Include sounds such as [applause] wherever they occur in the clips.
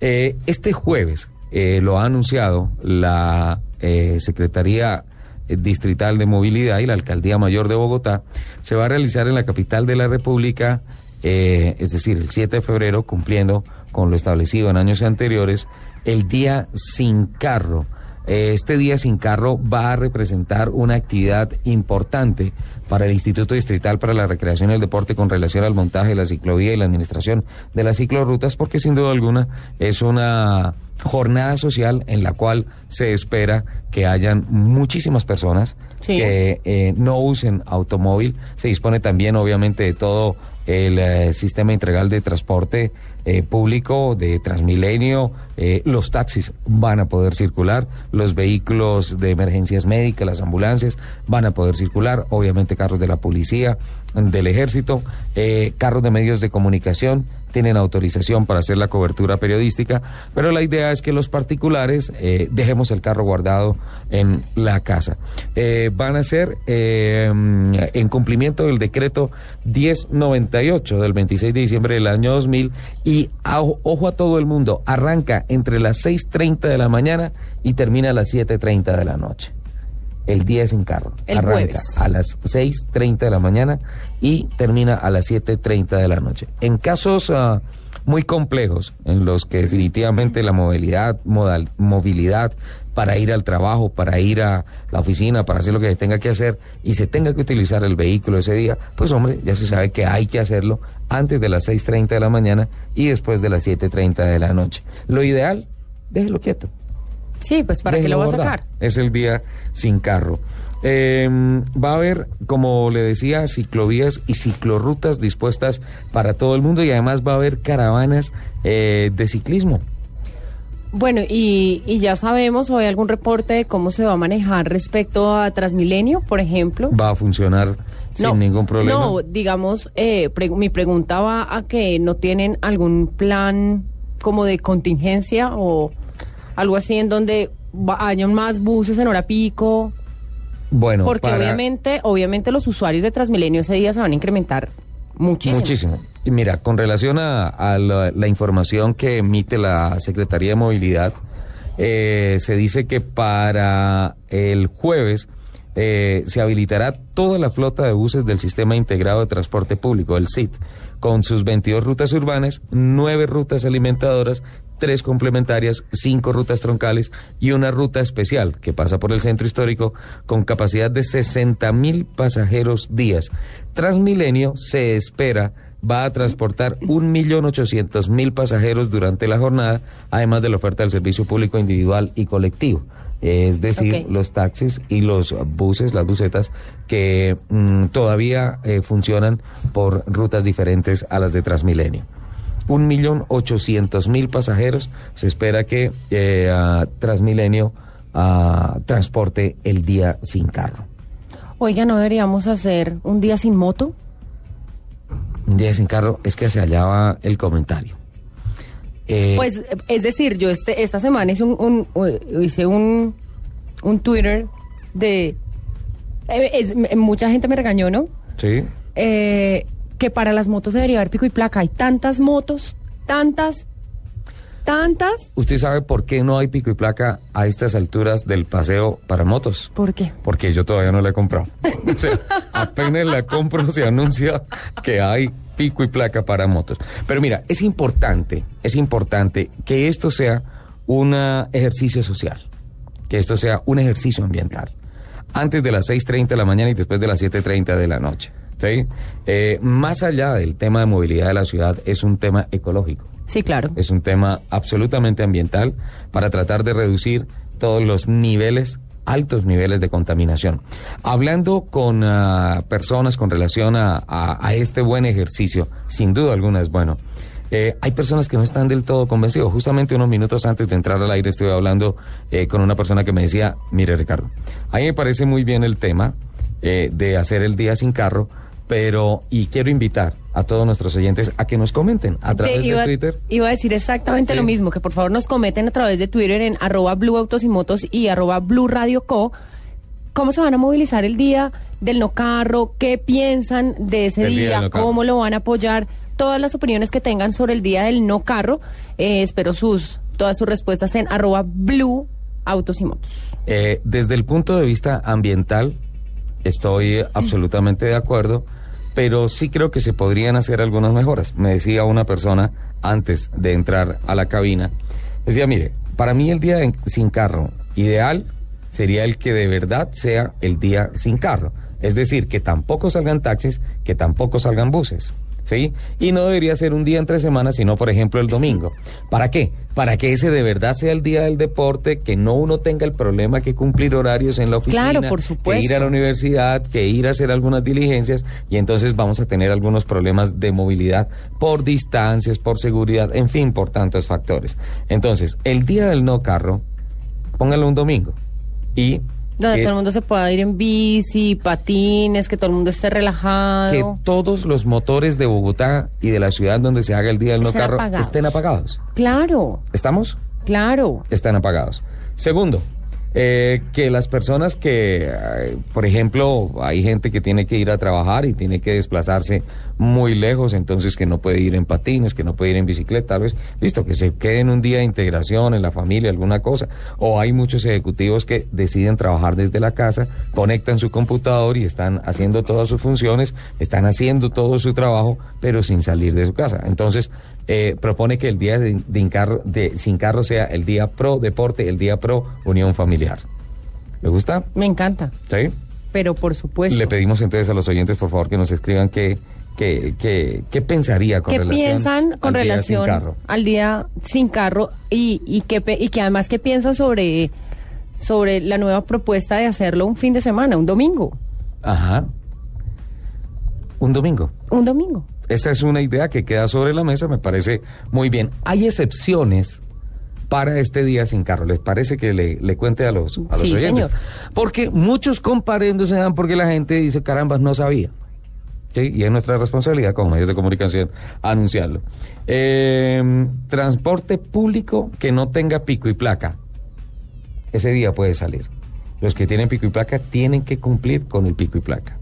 Eh, este jueves eh, lo ha anunciado la eh, Secretaría Distrital de Movilidad y la Alcaldía Mayor de Bogotá. Se va a realizar en la capital de la República, es decir, el 7 de febrero, cumpliendo con lo establecido en años anteriores, el Día Sin Carro. Este día sin carro va a representar una actividad importante para el Instituto Distrital para la Recreación y el Deporte con relación al montaje de la ciclovía y la administración de las ciclorrutas, porque sin duda alguna es una jornada social en la cual se espera que hayan muchísimas personas que eh, no usen automóvil. Se dispone también, obviamente, de todo el eh, sistema integral de transporte eh, público de Transmilenio, eh, los taxis van a poder circular, los vehículos de emergencias médicas, las ambulancias van a poder circular, obviamente carros de la policía, del ejército, carros de medios de comunicación, tienen autorización para hacer la cobertura periodística, pero la idea es que los particulares eh, dejemos el carro guardado en la casa. Eh, van a ser eh, en cumplimiento del decreto 1098 del 26 de diciembre del año 2000 y ojo a todo el mundo, arranca entre las 6.30 de la mañana y termina a las 7.30 de la noche el día sin carro. Arranca a las 6.30 de la mañana y termina a las 7.30 de la noche. En casos ah, muy complejos, en los que definitivamente la movilidad, modal, movilidad para ir al trabajo, para ir a la oficina, para hacer lo que se tenga que hacer y se tenga que utilizar el vehículo ese día, pues hombre, ya se sabe que hay que hacerlo antes de las 6.30 de la mañana y después de las 7.30 de la noche. Lo ideal, déjelo quieto. Sí, pues para qué lo va a sacar. Es el día sin carro. Em, va a haber, como le decía, ciclovías y ciclorrutas dispuestas para todo el mundo y además va a haber caravanas eh, de ciclismo. Bueno, y, ya sabemos, o hay algún reporte de cómo se va a manejar respecto a Transmilenio, por ejemplo. Va a funcionar sin ningún problema. No, digamos, eh, mi pregunta va a que no tienen algún plan como de contingencia o algo así en donde hayan más buses en hora pico. Bueno, porque obviamente, obviamente los usuarios de Transmilenio ese día se van a incrementar muchísimo. Muchísimo. Y mira, con relación a, la, información que emite la Secretaría de Movilidad, eh, se dice que para el jueves eh, se habilitará toda la flota de buses del Sistema Integrado de Transporte Público, el SIT, con sus 22 rutas urbanas, 9 rutas alimentadoras, 3 complementarias, 5 rutas troncales y una ruta especial que pasa por el centro histórico con capacidad de 60 mil pasajeros días. Transmilenio se espera va a transportar 1.800.000 pasajeros durante la jornada, además de la oferta del servicio público individual y colectivo es decir, los taxis y los buses, las busetas, que mm, todavía eh, funcionan por rutas diferentes a las de Transmilenio. Un millón ochocientos mil pasajeros se espera que eh, Transmilenio ah, transporte el día sin carro. Oiga, ¿no deberíamos hacer un día sin moto? Un día sin carro, es que se hallaba el comentario. Eh, pues, es decir, yo este, esta semana hice un, hice un, un Twitter de... Eh, mucha gente me regañó, ¿no? Sí. Eh, que para las motos debería haber pico y placa. Hay tantas motos, tantas, tantas. ¿Usted sabe por qué no hay pico y placa a estas alturas del paseo para motos? ¿Por qué? Porque yo todavía no la he comprado. [laughs] o sea, apenas la compro se anuncia que hay pico y placa para motos. Pero mira, es importante, es importante que esto sea un ejercicio social, que esto sea un ejercicio ambiental. Antes de las 6.30 de la mañana y después de las 7.30 de la noche. ¿Sí? Eh, más allá del tema de movilidad de la ciudad, es un tema ecológico. Sí, claro. Es un tema absolutamente ambiental para tratar de reducir todos los niveles altos niveles de contaminación. Hablando con ah, personas con relación a, este buen ejercicio, sin duda alguna es bueno. Eh, hay personas que no están del todo convencidos. Justamente unos minutos antes de entrar al aire estuve hablando eh, con una persona que me decía, mire Ricardo, a mí me parece muy bien el tema eh, de hacer el día sin carro, pero, y quiero invitar a todos nuestros oyentes a que nos comenten a través de, Twitter. Iba a decir exactamente lo mismo, que por favor nos comenten a través de Twitter en arroba Blue Autos y Motos y arroba Blue Radio Co. ¿Cómo se van a movilizar el día del no carro? ¿Qué piensan de ese día? ¿Cómo lo van a apoyar? todas las opiniones que tengan sobre el día del no carro. Eh, espero sus todas sus respuestas en arroba blue autos y motos. Eh, desde el punto de vista ambiental, estoy absolutamente de acuerdo, pero sí creo que se podrían hacer algunas mejoras. Me decía una persona antes de entrar a la cabina, decía, mire, para mí el día sin carro ideal sería el que de verdad sea el día sin carro. Es decir, que tampoco salgan taxis, que tampoco salgan buses. ¿Sí? Y no debería ser un día entre semanas, sino por ejemplo el domingo. ¿Para qué? Para que ese de verdad sea el día del deporte, que no uno tenga el problema que cumplir horarios en la oficina, Claro, por que ir a la universidad, que ir a hacer algunas diligencias, y entonces vamos a tener algunos problemas de movilidad por distancias, por seguridad, en fin, por tantos factores. Entonces, el día del no carro, póngalo un domingo. Y Donde que- todo el mundo se pueda ir en bici, patines, que todo el mundo esté relajado. que todos los motores de Bogotá y de la ciudad donde se haga el día del no Estén carro apagados. estén apagados. Claro, ¿Estamos? claro. Están apagados. Segundo, eh, que las personas que, eh, por ejemplo, hay gente que tiene que ir a trabajar y tiene que desplazarse muy lejos, entonces que no puede ir en patines, que no puede ir en bicicleta, tal vez, listo, que se queden un día de integración en la familia, alguna cosa. O hay muchos ejecutivos que deciden trabajar desde la casa, conectan su computador y están haciendo todas sus funciones, están haciendo todo su trabajo, pero sin salir de su casa. Entonces, eh, propone que el día de, sin carro sea el día pro deporte, el día pro unión familiar. ¿Le gusta? Me encanta. ¿Sí? Pero por supuesto. Le pedimos entonces a los oyentes, por favor, que nos escriban qué, qué, qué, qué pensaría con ¿Qué relación piensan con al día relación sin carro. al día sin carro y, y, que, y que además qué piensan sobre, sobre la nueva propuesta de hacerlo un fin de semana, un domingo? Ajá. Un domingo. Un domingo. Esa es una idea que queda sobre la mesa, me parece muy bien. Hay excepciones para este día sin carro. ¿Les parece que le, le cuente a los, a los Sí, oyentes? señor. Porque muchos comparendos se dan porque la gente dice, carambas, no sabía. ¿Sí? Y es nuestra responsabilidad como medios de comunicación anunciarlo. Eh, transporte público que no tenga pico y placa. Ese día puede salir. Los que tienen pico y placa tienen que cumplir con el pico y placa.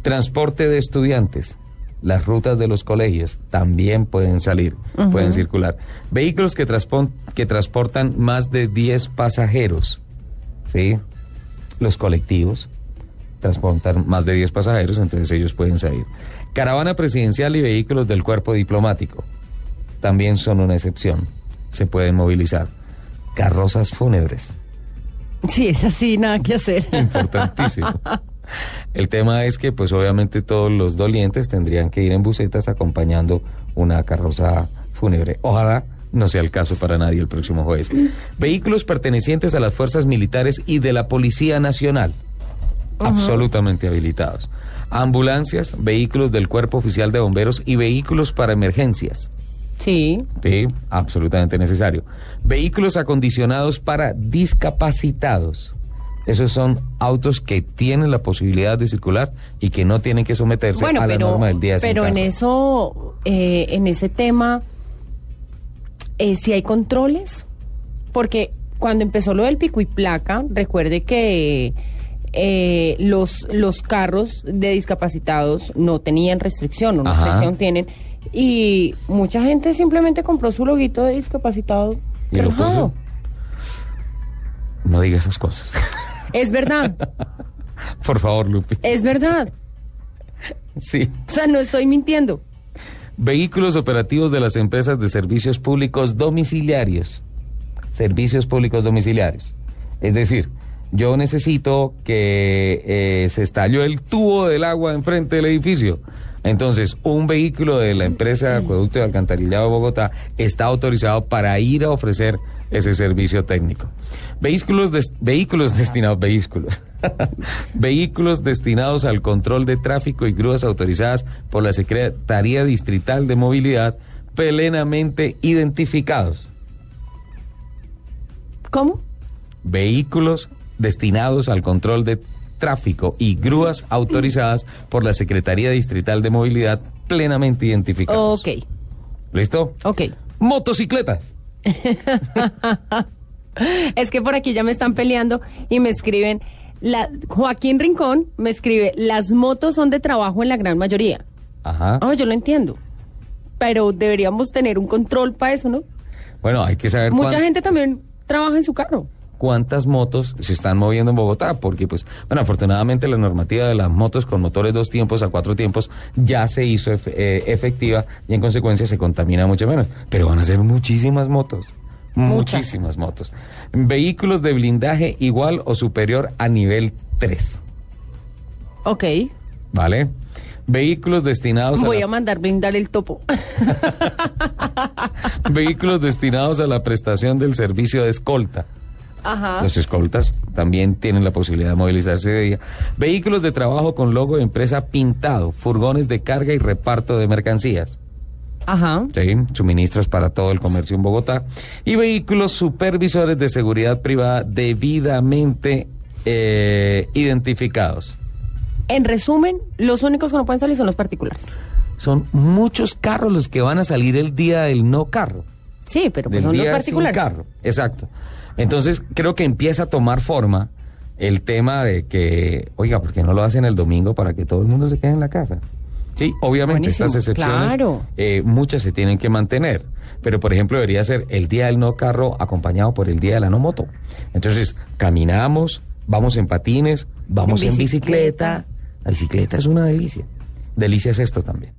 Transporte de estudiantes. Las rutas de los colegios también pueden salir, pueden circular. Vehículos que, transpon- que transportan más de 10 pasajeros. ¿Sí? Los colectivos transportan más de 10 pasajeros, entonces ellos pueden salir. Caravana presidencial y vehículos del cuerpo diplomático también son una excepción. Se pueden movilizar. Carrozas fúnebres. Sí, es así, nada que hacer. Importantísimo. [laughs] El tema es que, pues obviamente todos los dolientes tendrían que ir en bucetas acompañando una carroza fúnebre. Ojalá no sea el caso para nadie el próximo jueves. Vehículos pertenecientes a las fuerzas militares y de la Policía Nacional. Absolutamente habilitados. Ambulancias, vehículos del Cuerpo Oficial de Bomberos y vehículos para emergencias. Sí, Sí, absolutamente necesario. Vehículos acondicionados para discapacitados. Esos son autos que tienen la posibilidad de circular y que no tienen que someterse bueno, a la norma del día pero en eso, eh, en ese tema, eh, si hay controles, porque cuando empezó lo del pico y placa, recuerde que eh, los, los carros de discapacitados no tenían restricción, o no aún tienen, y mucha gente simplemente compró su loguito de discapacitado. ¿Y lo puso? No diga esas cosas. Es verdad, [laughs] Por favor, Lupi. es verdad. Sí. O sea, no estoy mintiendo. Vehículos operativos de las empresas de servicios públicos domiciliarios. Servicios públicos domiciliarios. Es decir, yo necesito que eh, se estalló el tubo del agua enfrente del edificio. Entonces, un vehículo de la empresa de Acueducto de Alcantarillado de Bogotá está autorizado para ir a ofrecer ese servicio técnico. Vehículos, des- vehículos destinados, vehículos. [laughs] vehículos destinados al control de tráfico y grúas autorizadas por la Secretaría Distrital de Movilidad plenamente identificados. ¿Cómo? Vehículos destinados al control de tráfico y grúas autorizadas por la Secretaría Distrital de Movilidad plenamente identificados. Ok, ¿Listo? ok. Motocicletas. Es que por aquí ya me están peleando y me escriben, la, Joaquín Rincón me escribe, las motos son de trabajo en la gran mayoría. Ajá. Oh, yo lo entiendo. pero deberíamos tener un control para eso, ¿no? Bueno, hay que saber Mucha cuán- gente también trabaja en su carro. Cuántas motos se están moviendo en Bogotá, porque pues, bueno, afortunadamente la normativa de las motos con motores dos tiempos a cuatro tiempos ya se hizo eh, efectiva y en consecuencia se contamina mucho menos. Pero van a ser muchísimas motos. Muchas. Muchísimas motos. Vehículos de blindaje igual o superior a nivel 3. Ok. ¿Vale? Vehículos destinados Voy a, a mandar blindar el topo. la- [laughs] vehículos destinados a la prestación del servicio de escolta. Ajá. Los escoltas también tienen la posibilidad de movilizarse de día. Vehículos de trabajo con logo de empresa pintado, furgones de carga y reparto de mercancías. Ajá. ¿sí? Suministros para todo el comercio en Bogotá. Y vehículos supervisores de seguridad privada debidamente eh, identificados. En resumen, los únicos que no pueden salir son los particulares. Son muchos carros los que van a salir el día del no carro. Sí, pero pues del son los particulares. sin carro. Exacto. Entonces creo que empieza a tomar forma el tema de que, oiga, ¿por qué no lo hacen el domingo para que todo el mundo se quede en la casa? Sí, obviamente Buenísimo, estas excepciones, claro. eh, muchas se tienen que mantener, pero por ejemplo debería ser el día del no carro acompañado por el día de la no moto. Entonces caminamos, vamos en patines, vamos En bicicleta. La bicicleta es una delicia. Delicia es esto también.